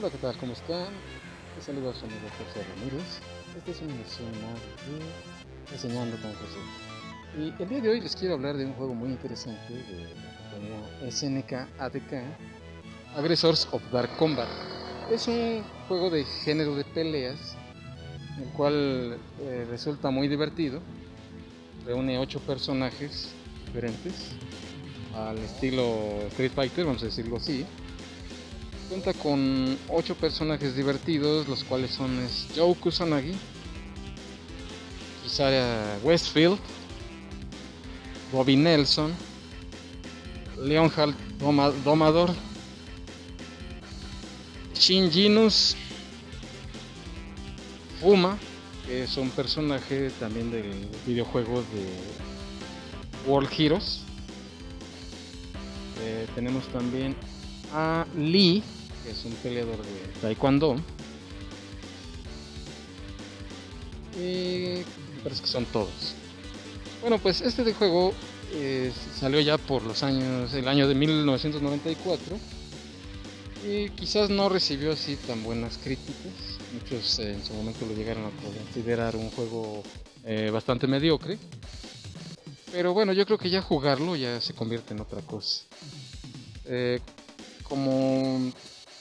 Hola, ¿qué tal? ¿Cómo están? Les saluda a su amigo José Ramírez. Esta es una emisión más de Enseñando con José. Y el día de hoy les quiero hablar de un juego muy interesante de la SNK ADK, Aggressors of Dark Combat. Es un juego de género de peleas, el cual eh, resulta muy divertido. Reúne ocho personajes diferentes al estilo Street Fighter, vamos a decirlo así. Cuenta con 8 personajes divertidos, los cuales son Joe Kusanagi, Kisaria Westfield, Bobby Nelson, Leonhard Domador, Shin Jinus, Fuma, que es un personaje también del videojuego de World Heroes. Eh, tenemos también a Lee, que es un peleador de Taekwondo. Y parece que son todos. Bueno, pues este de juego eh, salió ya por los años, el año de 1994 y quizás no recibió así tan buenas críticas. Muchos eh, en su momento lo llegaron a considerar un juego eh, bastante mediocre. Pero bueno, yo creo que ya jugarlo ya se convierte en otra cosa. como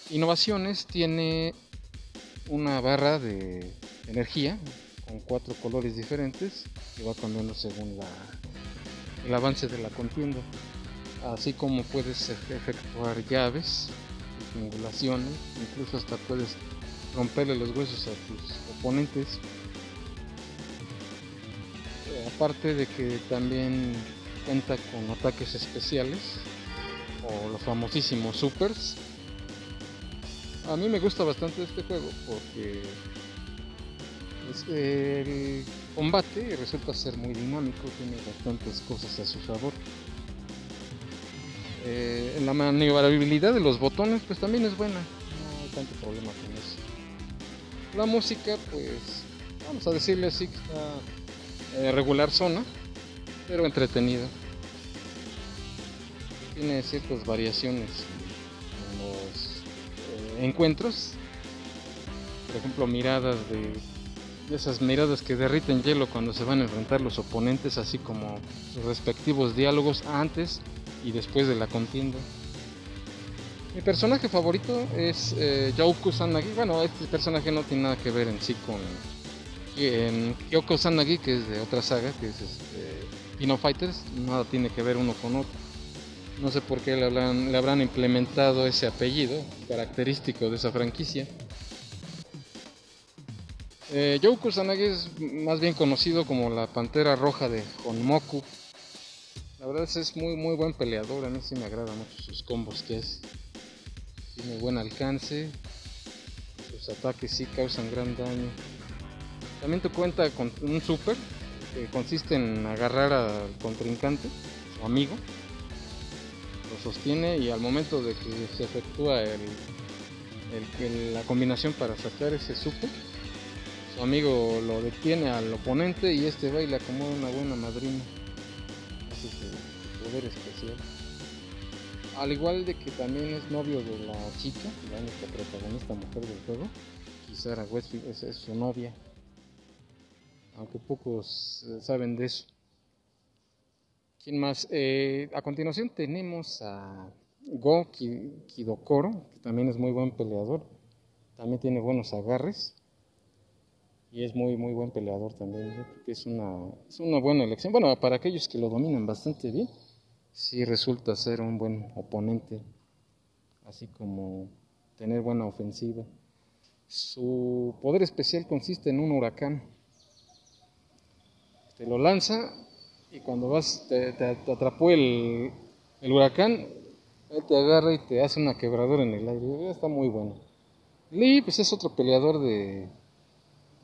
innovaciones tiene una barra de energía con cuatro colores diferentes que va cambiando según el avance de la contienda. Así como puedes efectuar llaves simulaciones incluso hasta puedes romperle los huesos a tus oponentes. Aparte de que también cuenta con ataques especiales o los famosísimos supers a mí me gusta bastante este juego porque el combate resulta ser muy dinámico, tiene bastantes cosas a su favor. Eh, la maniobrabilidad de los botones pues también es buena, no hay tanto problema con eso. La música pues vamos a decirle así que está eh, regular zona, pero entretenida. Tiene ciertas variaciones encuentros. Por ejemplo, miradas de, esas miradas que derriten hielo cuando se van a enfrentar los oponentes, así como sus respectivos diálogos antes y después de la contienda. Mi personaje favorito es eh, Kusanagi. Bueno, este personaje no tiene nada que ver en sí con en Kyoko Sanagi, que es de otra saga, que es este, Pino Fighters. Nada tiene que ver uno con otro. No sé por qué le, habrán implementado ese apellido característico de esa franquicia. Eh, Joe Kusanagi es más bien conocido como la Pantera Roja de Honmoku. La verdad es, es muy muy buen peleador, a mí sí me agrada mucho sus combos que es. Tiene buen alcance, sus ataques sí causan gran daño. También te cuenta con un super que consiste en agarrar al contrincante, su amigo, sostiene y al momento de que se efectúa el, la combinación para sacar ese super, su amigo lo detiene al oponente y este va y le acomoda una buena madrina. Ese es el, poder especial. Al igual de que también es novio de la chica, la única protagonista mujer del juego, Kisara Westfield es su novia. Aunque pocos eh, saben de eso. ¿Quién más? Eh, a continuación tenemos a Go Kidokoro, que también es muy buen peleador. También tiene buenos agarres. Y es muy, muy buen peleador también. es una, es una buena elección. Bueno, para aquellos que lo dominan bastante bien, sí resulta ser un buen oponente. Así como tener buena ofensiva. Su poder especial consiste en un huracán. Te lo lanza y cuando vas, te, atrapó el, huracán, él te agarra y te hace una quebradora en el aire. Está muy bueno. Lee, pues es otro peleador de,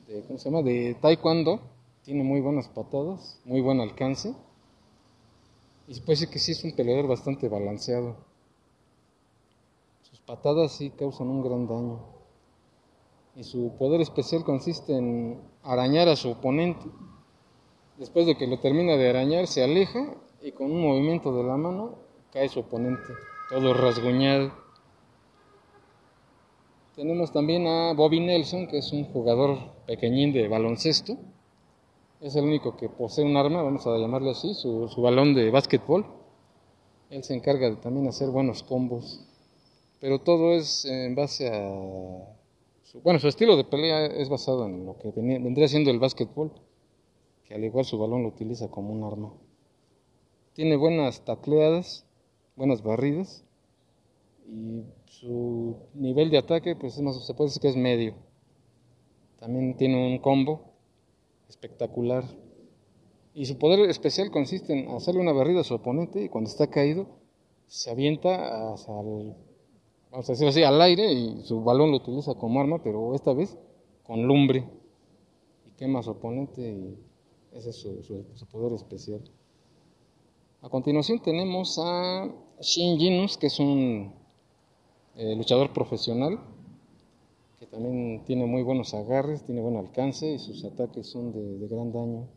de, ¿cómo se llama? De taekwondo. Tiene muy buenas patadas, muy buen alcance. Y decir que sí es un peleador bastante balanceado. Sus patadas sí causan un gran daño. Y su poder especial consiste en arañar a su oponente Después de que lo termina de arañar, se aleja y con un movimiento de la mano cae su oponente, todo rasguñado. Tenemos también a Bobby Nelson, que es un jugador pequeñín de baloncesto. Es el único que posee un arma, vamos a llamarle así, su, su balón de básquetbol. Él se encarga de también hacer buenos combos. Pero todo es en base a... Su, bueno, su estilo de pelea es basado en lo que vendría siendo el básquetbol, que al igual su balón lo utiliza como un arma. Tiene buenas tacleadas, buenas barridas y su nivel de ataque pues se puede decir que es medio. También tiene un combo espectacular. Y su poder especial consiste en hacerle una barrida a su oponente y cuando está caído se avienta el, al aire y su balón lo utiliza como arma, pero esta vez con lumbre y quema a su oponente y ese es su, poder especial. A continuación tenemos a Shin Jinus, que es un eh, luchador profesional, que también tiene muy buenos agarres, tiene buen alcance y sus ataques son de, gran daño.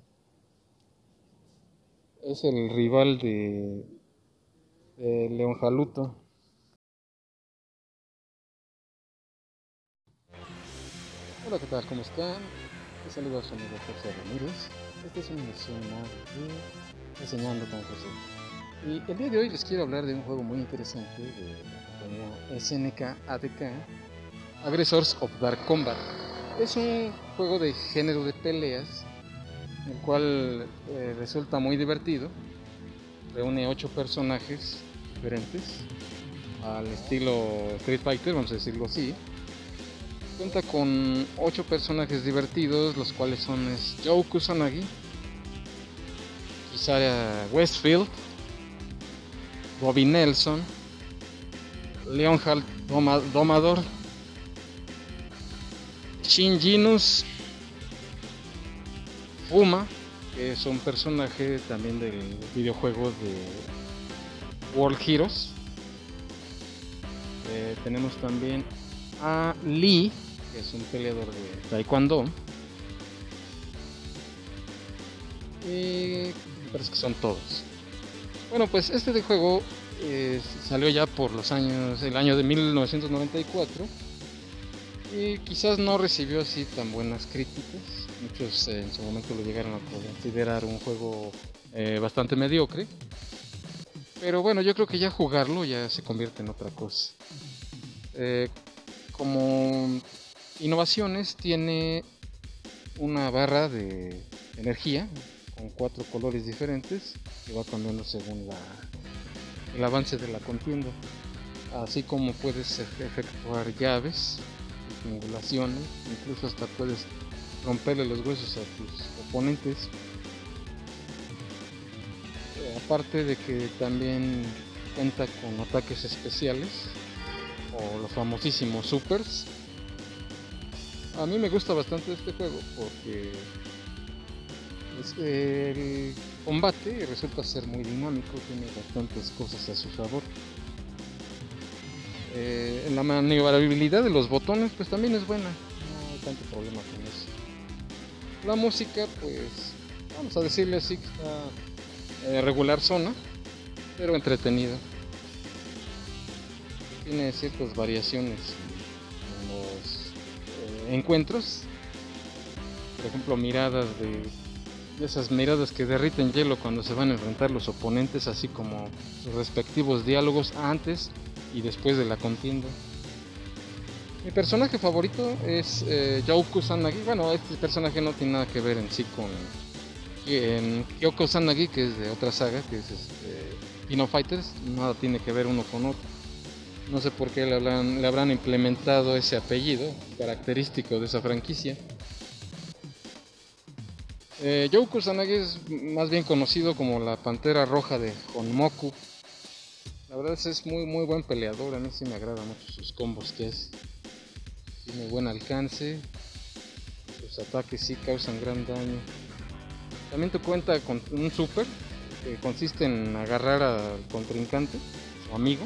Es el rival de, de León Jaluto. Hola, ¿qué tal? ¿Cómo están? Les saluda a su amigo José Ramírez. Esta es una de Enseñando con José. Y el día de hoy les quiero hablar de un juego muy interesante de la compañía SNK ADK, Aggressors of Dark Combat. Es un juego de género de peleas, el cual eh, resulta muy divertido. Reúne ocho personajes diferentes, al estilo Street Fighter, vamos a decirlo así. Cuenta con ocho personajes divertidos, los cuales son Joe Kusanagi, Kisara Westfield, Bobby Nelson, Leonhard Domador, Shin Jinus, Fuma, que es un personaje también del videojuego de World Heroes. Eh, tenemos también a Lee, que es un peleador de Taekwondo. Y parece que son todos. Bueno, pues este de juego eh, salió ya por los años, el año de 1994 y quizás no recibió así tan buenas críticas. Muchos eh, en su momento lo llegaron a considerar un juego eh, bastante mediocre. Pero bueno, yo creo que ya jugarlo ya se convierte en otra cosa. Como innovaciones tiene una barra de energía con cuatro colores diferentes que va cambiando según el avance de la contienda. Así como puedes efectuar llaves, triangulaciones, incluso hasta puedes romperle los huesos a tus oponentes. Aparte de que también cuenta con ataques especiales o los famosísimos supers. A mí me gusta bastante este juego porque pues, el combate resulta ser muy dinámico, tiene bastantes cosas a su favor. Eh, la maniobrabilidad de los botones pues también es buena, no hay tanto problema con eso. La música pues vamos a decirle así que está eh, regular zona, pero entretenida. Tiene ciertas variaciones encuentros, por ejemplo miradas de esas miradas que derriten hielo cuando se van a enfrentar los oponentes, así como sus respectivos diálogos antes y después de la contienda. Mi personaje favorito es eh, Joe Kusanagi. Bueno, este personaje no tiene nada que ver en sí con en Kyoko Sanagi, que es de otra saga, que es este, Fighters. Nada tiene que ver uno con otro. No sé por qué le, habrán, le habrán implementado ese apellido característico de esa franquicia. Eh, Joe es más bien conocido como la Pantera Roja de Honmoku. La verdad es, es muy muy buen peleador, a mí sí me agrada mucho sus combos que es. Tiene buen alcance, sus ataques sí causan gran daño. También te cuenta con un super que consiste en agarrar al contrincante, su amigo,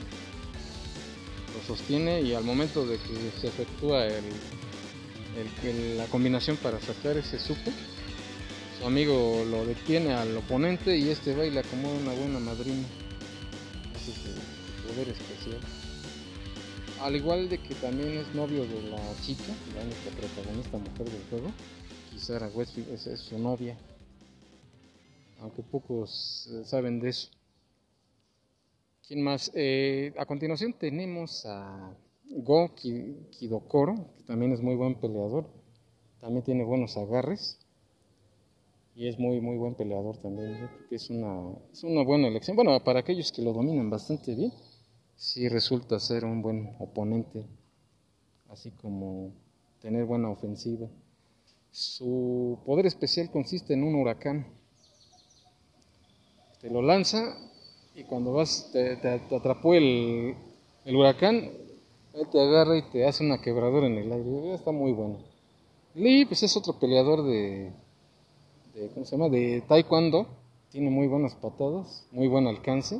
lo sostiene y al momento de que se efectúa el, la combinación para sacar ese super, su amigo lo detiene al oponente y este va y le acomoda una buena madrina. Ese es el poder especial. al igual de que también es novio de la chica, la única protagonista mujer del juego, Kisara Westfield es, su novia, aunque pocos eh, saben de eso. ¿Quién más? Eh, a continuación tenemos a Go Kidokoro, que también es muy buen peleador, también tiene buenos agarres y es muy muy buen peleador también. es una, es una buena elección. Bueno, para aquellos que lo dominan bastante bien si resulta ser un buen oponente, así como tener buena ofensiva. Su poder especial consiste en un huracán. Te lo lanza y cuando vas, te, atrapó el, huracán, él te agarra y te hace una quebradora en el aire. Está muy bueno. Lee, pues es otro peleador de, de, ¿cómo se llama? De taekwondo. Tiene muy buenas patadas, muy buen alcance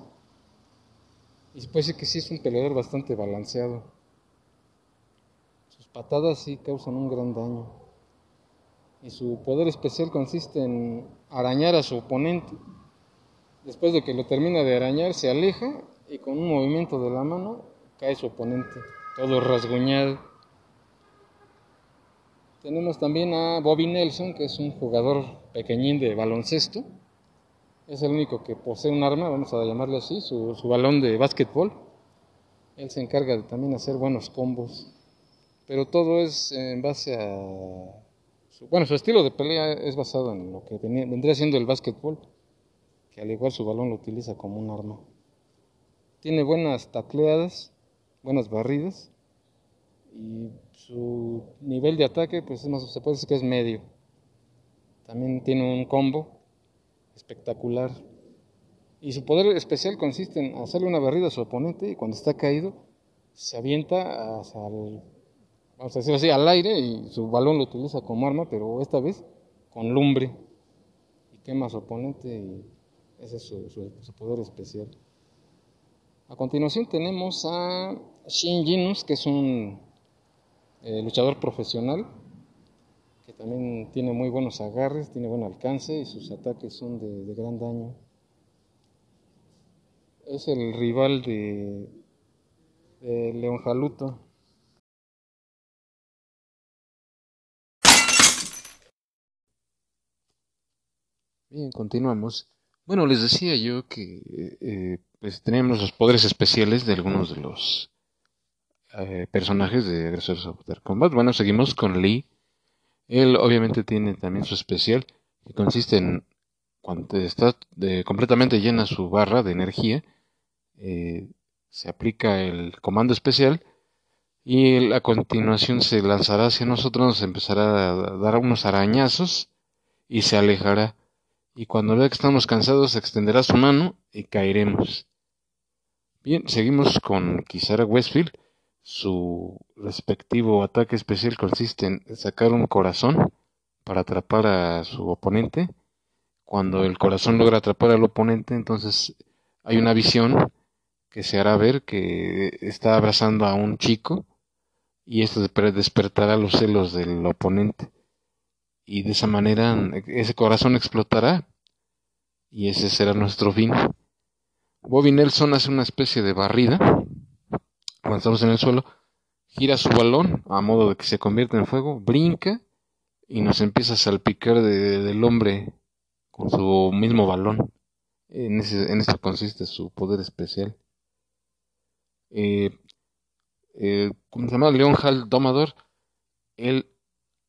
y decir que sí es un peleador bastante balanceado. Sus patadas sí causan un gran daño. Y su poder especial consiste en arañar a su oponente. Después de que lo termina de arañar, se aleja y con un movimiento de la mano cae su oponente, todo rasguñado. Tenemos también a Bobby Nelson, que es un jugador pequeñín de baloncesto es el único que posee un arma, vamos a llamarle así, su, balón de básquetbol. Él se encarga de también hacer buenos combos, pero todo es en base a... Su, bueno, su estilo de pelea es basado en lo que vendría siendo el básquetbol, que al igual su balón lo utiliza como un arma. Tiene buenas tacleadas, buenas barridas, y su nivel de ataque, pues se puede decir que es medio. También tiene un combo espectacular. Y su poder especial consiste en hacerle una barrida a su oponente y cuando está caído se avienta el, al aire y su balón lo utiliza como arma, pero esta vez con lumbre y quema a su oponente y ese es su, poder especial. A continuación tenemos a Shin Jinus, que es un eh, luchador profesional que también tiene muy buenos agarres, tiene buen alcance y sus ataques son de, gran daño. Es el rival de, de León Jaluto. Bien, continuamos. Bueno, les decía yo que eh, pues tenemos los poderes especiales de algunos de los eh, personajes de Agresores of Combat. Bueno, seguimos con Lee, él obviamente tiene también su especial, que consiste en cuando está completamente llena su barra de energía, eh, se aplica el comando especial y a continuación se lanzará hacia nosotros, nos empezará a dar unos arañazos y se alejará. Y cuando vea que estamos cansados, extenderá su mano y caeremos. Bien, seguimos con Kisara Westfield. Su respectivo ataque especial consiste en sacar un corazón para atrapar a su oponente. Cuando el corazón logra atrapar al oponente, entonces hay una visión que se hará ver que está abrazando a un chico y esto despertará los celos del oponente. Y de esa manera ese corazón explotará y ese será nuestro fin. Bobby Nelson hace una especie de barrida avanzamos en el suelo, gira su balón a modo de que se convierta en fuego, brinca y nos empieza a salpicar del hombre con su mismo balón. En, ese, en esto consiste su poder especial. Eh, eh, como se llama León Hal Domador, él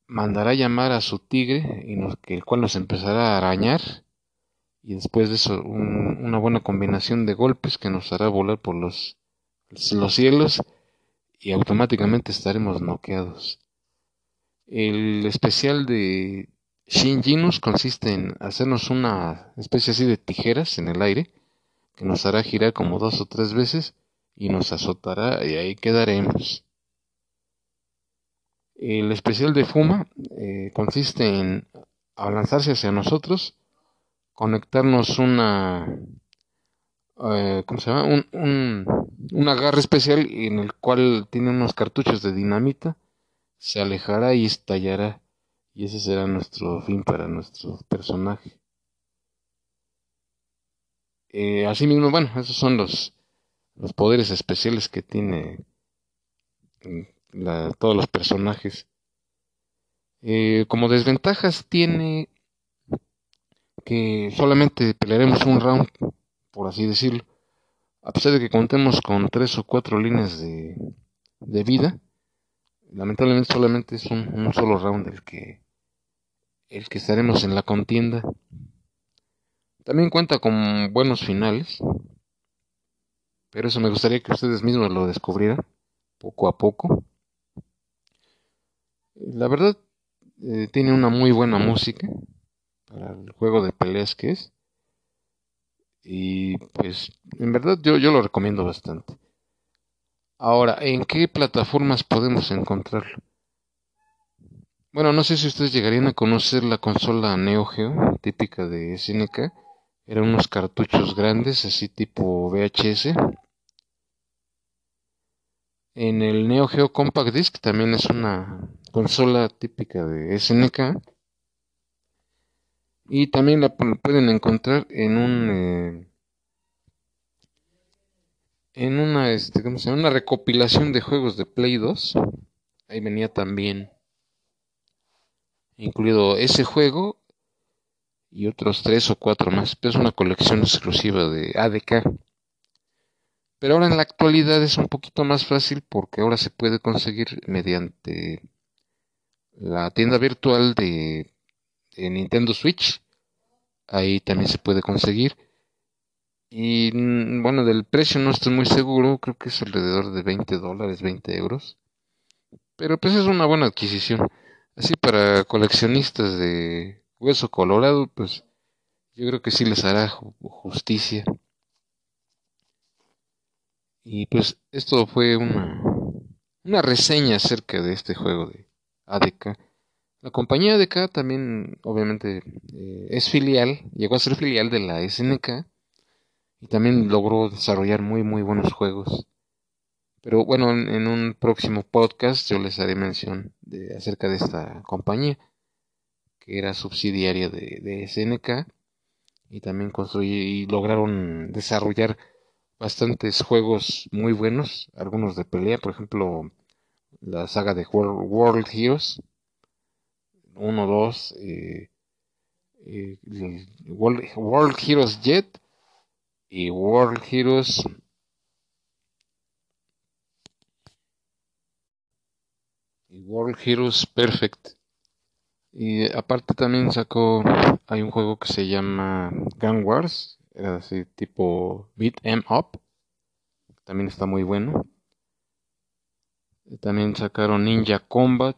mandará llamar a su tigre, y el cual nos empezará a arañar, y después de eso una buena combinación de golpes que nos hará volar por los los cielos y automáticamente estaremos noqueados. El especial de Shin Jinus consiste en hacernos una especie así de tijeras en el aire que nos hará girar como dos o tres veces y nos azotará y ahí quedaremos. El especial de Fuma eh, consiste en al lanzarse hacia nosotros, conectarnos una eh, ¿cómo se llama? Un, un, un, agarre especial en el cual tiene unos cartuchos de dinamita, se alejará y estallará. Y ese será nuestro fin para nuestro personaje. Eh, asimismo, bueno, esos son los, los poderes especiales que tiene todos los personajes. Eh, como desventajas tiene que solamente pelearemos un round, por así decirlo. A pesar de que contemos con tres o cuatro líneas de, de vida, lamentablemente solamente es un, un, solo round el que, el que estaremos en la contienda. También cuenta con buenos finales, pero eso me gustaría que ustedes mismos lo descubrieran poco a poco. La verdad, eh, tiene una muy buena música para el juego de peleas que es. Y pues, en verdad yo, yo lo recomiendo bastante. Ahora, ¿en qué plataformas podemos encontrarlo? Bueno, no sé si ustedes llegarían a conocer la consola Neo Geo, típica de SNK. Eran unos cartuchos grandes, así tipo VHS. En el Neo Geo Compact Disc también es una consola típica de SNK. Y también la pueden encontrar en un eh, en una este, ¿cómo se llama? una recopilación de juegos de Play 2. Ahí venía también incluido ese juego y otros tres o cuatro más. Pero es una colección exclusiva de ADK. Pero ahora en la actualidad es un poquito más fácil porque ahora se puede conseguir mediante la tienda virtual de, Nintendo Switch. Ahí también se puede conseguir. Y mm, bueno, del precio no estoy muy seguro, creo que es alrededor de 20 dólares, 20 euros. Pero pues es una buena adquisición. Así para coleccionistas de hueso colorado, pues yo creo que sí les hará justicia. Y pues esto fue una, una reseña acerca de este juego de ADK. La compañía ADK también obviamente eh, es filial, llegó a ser filial de la SNK y también logró desarrollar muy muy buenos juegos. Pero bueno, en, un próximo podcast yo les haré mención de, acerca de esta compañía, que era subsidiaria de, SNK, y también y lograron desarrollar bastantes juegos muy buenos, algunos de pelea, por ejemplo, la saga de World, Heroes 1, 2, eh, eh, World Heroes Jet y World Heroes y World Heroes Perfect. Y aparte también sacó, hay un juego que se llama Gun Wars, así tipo beat em up, también está muy bueno. También sacaron Ninja Combat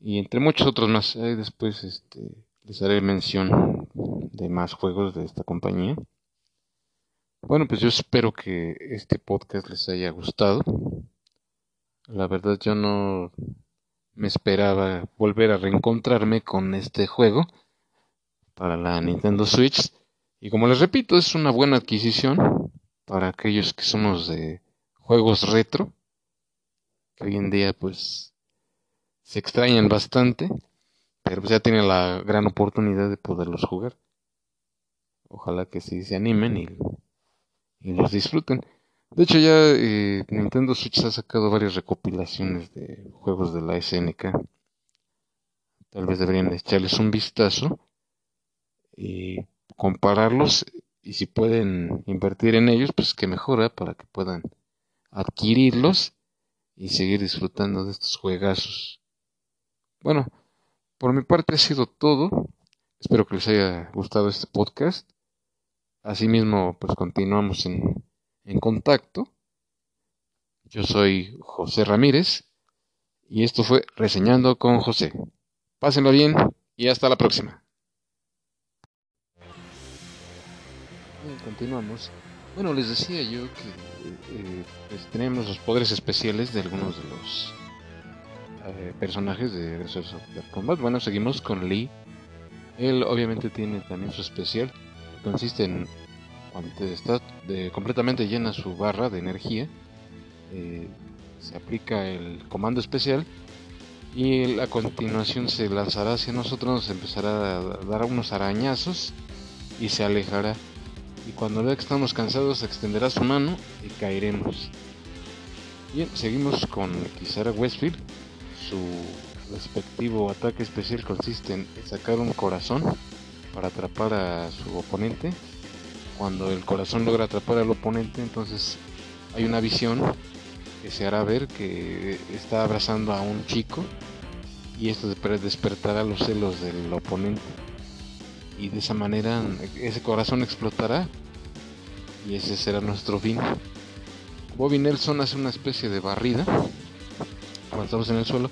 y entre muchos otros más. después este, les haré mención de más juegos de esta compañía. Bueno, pues yo espero que este podcast les haya gustado. La verdad yo no me esperaba volver a reencontrarme con este juego para la Nintendo Switch. Y como les repito, es una buena adquisición para aquellos que somos de juegos retro, que hoy en día pues se extrañan bastante, pero pues ya tienen la gran oportunidad de poderlos jugar. Ojalá que sí se animen y los disfruten. De hecho ya eh, Nintendo Switch ha sacado varias recopilaciones de juegos de la SNK. Tal vez deberían echarles un vistazo y compararlos y si pueden invertir en ellos, pues que mejora para que puedan adquirirlos y seguir disfrutando de estos juegazos. Bueno, por mi parte ha sido todo. Espero que les haya gustado este podcast. Asimismo, pues continuamos en, en contacto. Yo soy José Ramírez y esto fue Reseñando con José. Pásenlo bien y hasta la próxima. continuamos. Bueno, les decía yo que eh, pues tenemos los poderes especiales de algunos de los eh, personajes de Agresores of Combat. Bueno, seguimos con Lee. Él obviamente tiene también su especial consiste en cuando está completamente llena su barra de energía, eh, se aplica el comando especial y a continuación se lanzará hacia nosotros, nos empezará a dar unos arañazos y se alejará. Y cuando vea que estamos cansados, extenderá su mano y caeremos. Bien, seguimos con Kizara Westfield. Su respectivo ataque especial consiste en sacar un corazón para atrapar a su oponente. Cuando el corazón logra atrapar al oponente, entonces hay una visión que se hará ver que está abrazando a un chico y esto despertará los celos del oponente y de esa manera ese corazón explotará y ese será nuestro fin. Bobby Nelson hace una especie de barrida cuando estamos en el suelo,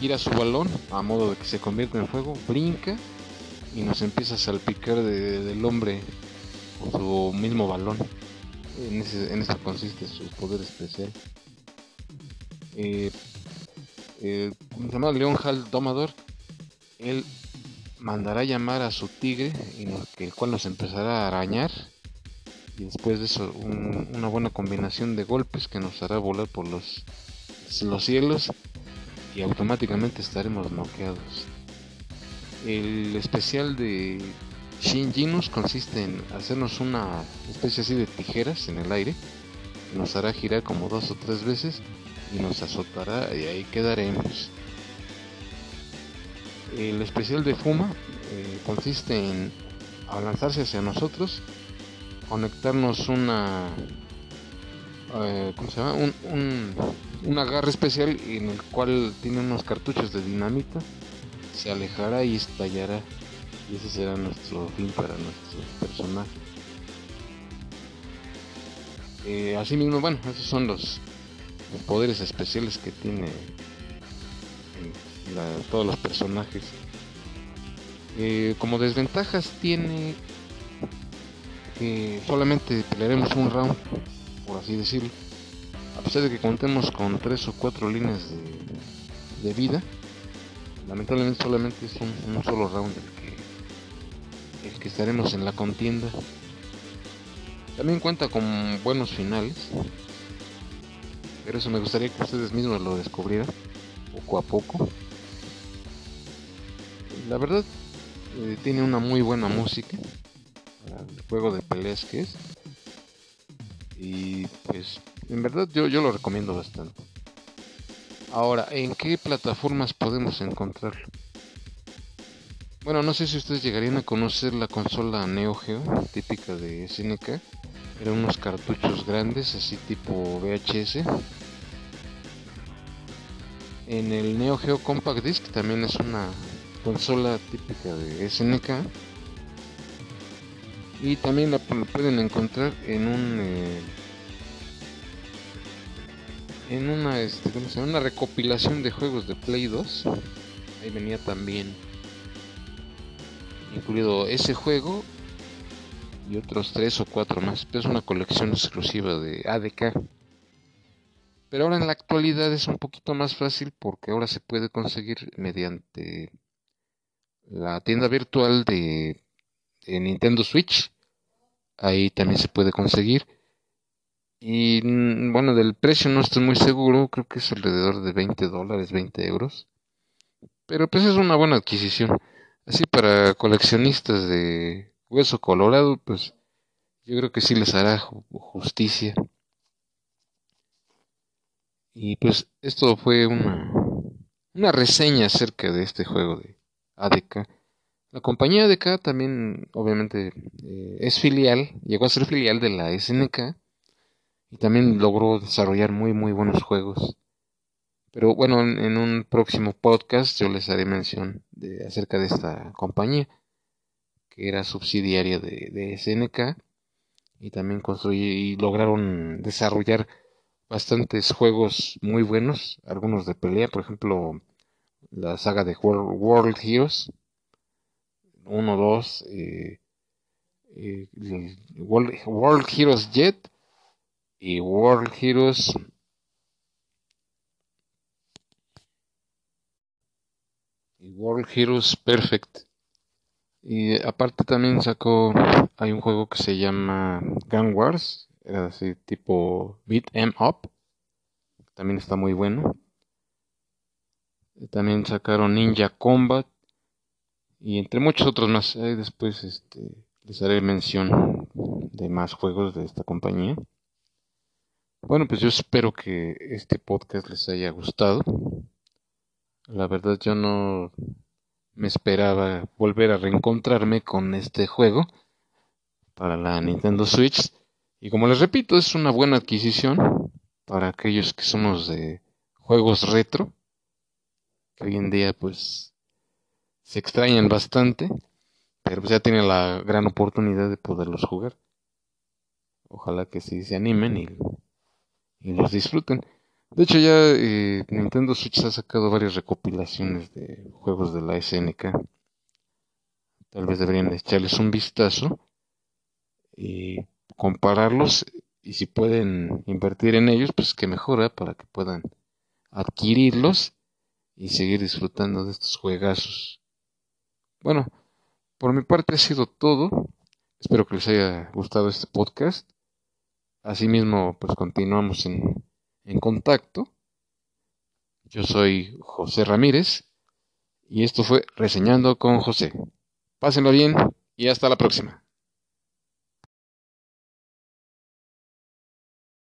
gira su balón a modo de que se convierta en fuego, brinca y nos empieza a salpicar del hombre con su mismo balón. En, eso consiste su poder especial. Eh, eh, llamado Leon Hal Domador, él mandará llamar a su tigre, el cual nos empezará a arañar. Y después de eso, una buena combinación de golpes que nos hará volar por los, los cielos y automáticamente estaremos noqueados. El especial de Shin Jinus consiste en hacernos una especie así de tijeras en el aire, nos hará girar como dos o tres veces y nos azotará y ahí quedaremos. El especial de Fuma eh, consiste en lanzarse hacia nosotros, conectarnos una, eh, ¿cómo se llama? Un, un, un, agarre especial en el cual tiene unos cartuchos de dinamita, se alejará y estallará. Y ese será nuestro fin para nuestro personaje. Eh, asimismo, bueno, esos son los, poderes especiales que tiene todos los personajes. Eh, como desventajas tiene que solamente pelearemos un round, por así decirlo. A pesar de que contemos con tres o cuatro líneas de, vida, lamentablemente solamente es un, solo round el que, el que estaremos en la contienda. También cuenta con buenos finales, pero eso me gustaría que ustedes mismos lo descubrieran poco a poco. La verdad, eh, tiene una muy buena música el juego de peleas que es. Y pues, en verdad yo, yo lo recomiendo bastante. Ahora, ¿en qué plataformas podemos encontrarlo? Bueno, no sé si ustedes llegarían a conocer la consola Neo Geo, típica de SNK. Eran unos cartuchos grandes, así tipo VHS. En el Neo Geo Compact Disc también es una consola típica de SNK. Y también la pueden encontrar en un eh, en una este, una recopilación de juegos de Play 2. Ahí venía también incluido ese juego y otros tres o cuatro más. es una colección exclusiva de ADK. Pero ahora en la actualidad es un poquito más fácil porque ahora se puede conseguir mediante la tienda virtual de, Nintendo Switch. Ahí también se puede conseguir. Y mm, bueno, del precio no estoy muy seguro, creo que es alrededor de 20 dólares, 20 euros. Pero pues es una buena adquisición. Así para coleccionistas de hueso colorado, pues yo creo que sí les hará justicia. Y pues esto fue una, una reseña acerca de este juego de ADK. La compañía ADK también obviamente eh, es filial, llegó a ser filial de la SNK y también logró desarrollar muy muy buenos juegos. Pero bueno, en, un próximo podcast yo les haré mención de, acerca de esta compañía que era subsidiaria de, SNK y también y lograron desarrollar bastantes juegos muy buenos, algunos de pelea, por ejemplo, la saga de World, Heroes 1, 2, eh, eh, World, Heroes Jet y World Heroes y World Heroes Perfect. Y aparte también sacó, hay un juego que se llama Gun Wars, era así tipo beat em up. También está muy bueno. También sacaron Ninja Combat y entre muchos otros más. después este, les haré mención de más juegos de esta compañía. Bueno, pues yo espero que este podcast les haya gustado. La verdad yo no me esperaba volver a reencontrarme con este juego para la Nintendo Switch. Y como les repito, es una buena adquisición para aquellos que somos de juegos retro, que hoy en día pues se extrañan bastante, pero pues ya tienen la gran oportunidad de poderlos jugar. Ojalá que sí se animen y, y los disfruten. De hecho ya eh, Nintendo Switch ha sacado varias recopilaciones de juegos de la SNK. Tal vez deberían echarles un vistazo y compararlos y si pueden invertir en ellos, pues que mejora para que puedan adquirirlos y seguir disfrutando de estos juegazos. Bueno, por mi parte ha sido todo. Espero que les haya gustado este podcast. Asimismo, pues continuamos en, en contacto. Yo soy José Ramírez y esto fue Reseñando con José. Pásenlo bien y hasta la próxima.